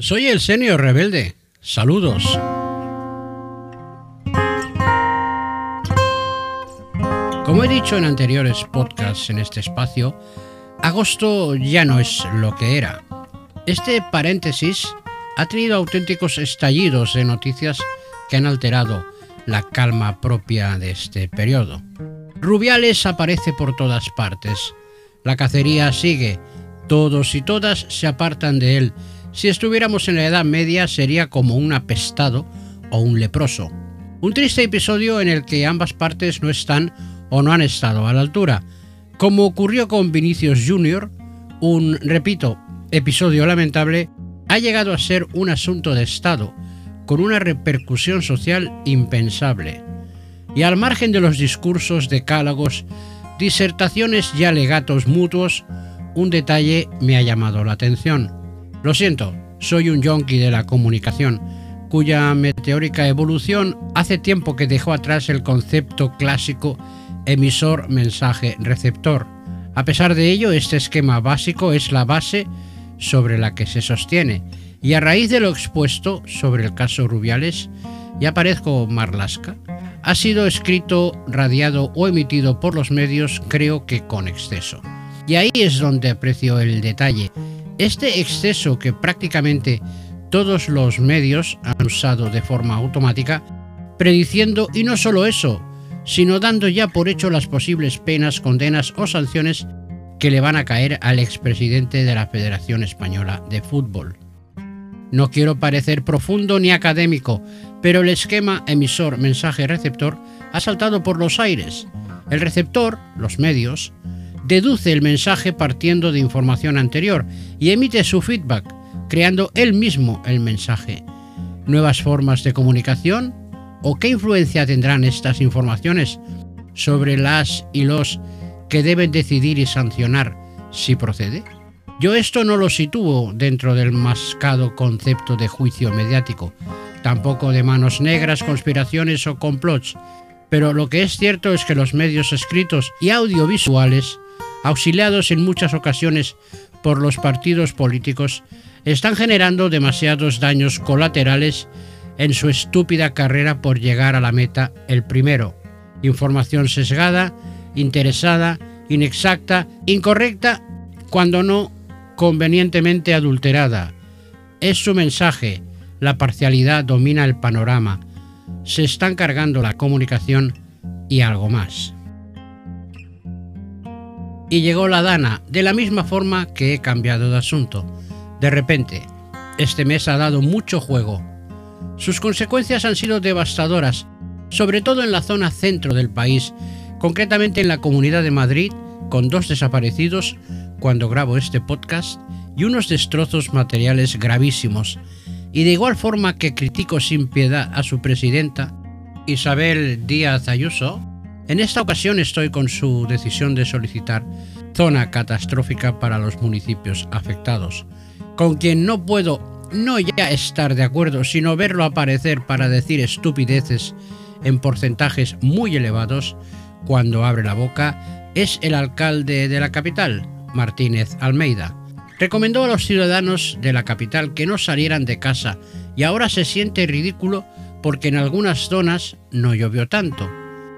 Soy el senior rebelde. Saludos. Como he dicho en anteriores podcasts en este espacio, agosto ya no es lo que era. Este paréntesis ha tenido auténticos estallidos de noticias que han alterado la calma propia de este periodo. Rubiales aparece por todas partes. La cacería sigue. Todos y todas se apartan de él si estuviéramos en la Edad Media sería como un apestado o un leproso. Un triste episodio en el que ambas partes no están o no han estado a la altura, como ocurrió con Vinicius Jr., un, repito, episodio lamentable, ha llegado a ser un asunto de Estado, con una repercusión social impensable. Y al margen de los discursos, decálogos, disertaciones y alegatos mutuos, un detalle me ha llamado la atención. Lo siento, soy un yonki de la comunicación, cuya meteórica evolución hace tiempo que dejó atrás el concepto clásico emisor-mensaje-receptor. A pesar de ello, este esquema básico es la base sobre la que se sostiene, y a raíz de lo expuesto sobre el caso Rubiales, ya parezco Marlasca, ha sido escrito, radiado o emitido por los medios, creo que con exceso. Y ahí es donde aprecio el detalle, este exceso que prácticamente todos los medios han usado de forma automática, prediciendo y no solo eso, sino dando ya por hecho las posibles penas, condenas o sanciones que le van a caer al expresidente de la Federación Española de Fútbol. No quiero parecer profundo ni académico, pero el esquema emisor-mensaje-receptor ha saltado por los aires. El receptor, los medios, deduce el mensaje partiendo de información anterior y emite su feedback, creando él mismo el mensaje. ¿Nuevas formas de comunicación? ¿O qué influencia tendrán estas informaciones sobre las y los que deben decidir y sancionar si procede? Yo esto no lo sitúo dentro del mascado concepto de juicio mediático, tampoco de manos negras, conspiraciones o complots, pero lo que es cierto es que los medios escritos y audiovisuales auxiliados en muchas ocasiones por los partidos políticos, están generando demasiados daños colaterales en su estúpida carrera por llegar a la meta el primero. Información sesgada, interesada, inexacta, incorrecta, cuando no convenientemente adulterada. Es su mensaje, la parcialidad domina el panorama, se están cargando la comunicación y algo más y llegó la Dana, de la misma forma que he cambiado de asunto. De repente, este mes ha dado mucho juego. Sus consecuencias han sido devastadoras, sobre todo en la zona centro del país, concretamente en la Comunidad de Madrid, con dos desaparecidos cuando grabo este podcast y unos destrozos materiales gravísimos. Y de igual forma que critico sin piedad a su presidenta, Isabel Díaz Ayuso, en esta ocasión estoy con su decisión de solicitar zona catastrófica para los municipios afectados, con quien no puedo no ya estar de acuerdo, sino verlo aparecer para decir estupideces en porcentajes muy elevados cuando abre la boca, es el alcalde de la capital, Martínez Almeida. Recomendó a los ciudadanos de la capital que no salieran de casa y ahora se siente ridículo porque en algunas zonas no llovió tanto.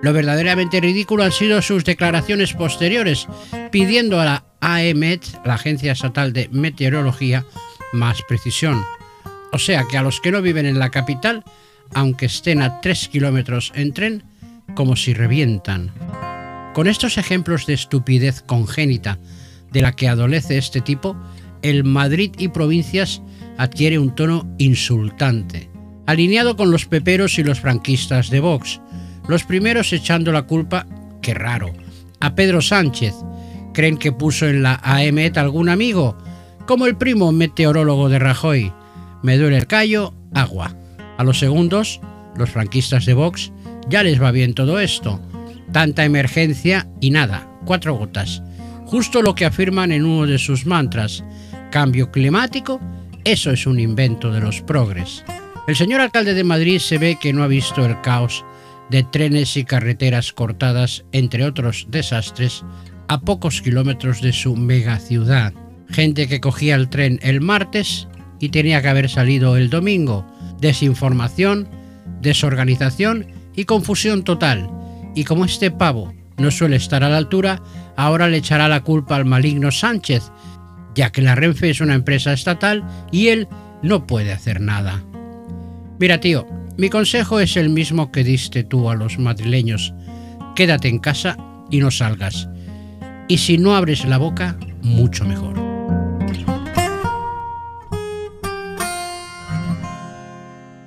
Lo verdaderamente ridículo han sido sus declaraciones posteriores, pidiendo a la AEMET, la Agencia Estatal de Meteorología, más precisión. O sea que a los que no viven en la capital, aunque estén a 3 kilómetros en tren, como si revientan. Con estos ejemplos de estupidez congénita de la que adolece este tipo, el Madrid y provincias adquiere un tono insultante, alineado con los peperos y los franquistas de Vox, los primeros echando la culpa, qué raro, a Pedro Sánchez. Creen que puso en la AEMET algún amigo, como el primo meteorólogo de Rajoy. Me duele el callo, agua. A los segundos, los franquistas de Vox, ya les va bien todo esto. Tanta emergencia y nada, cuatro gotas. Justo lo que afirman en uno de sus mantras. Cambio climático, eso es un invento de los progres. El señor alcalde de Madrid se ve que no ha visto el caos de trenes y carreteras cortadas, entre otros desastres, a pocos kilómetros de su megaciudad. Gente que cogía el tren el martes y tenía que haber salido el domingo. Desinformación, desorganización y confusión total. Y como este pavo no suele estar a la altura, ahora le echará la culpa al maligno Sánchez, ya que la Renfe es una empresa estatal y él no puede hacer nada. Mira, tío, mi consejo es el mismo que diste tú a los madrileños. Quédate en casa y no salgas. Y si no abres la boca, mucho mejor.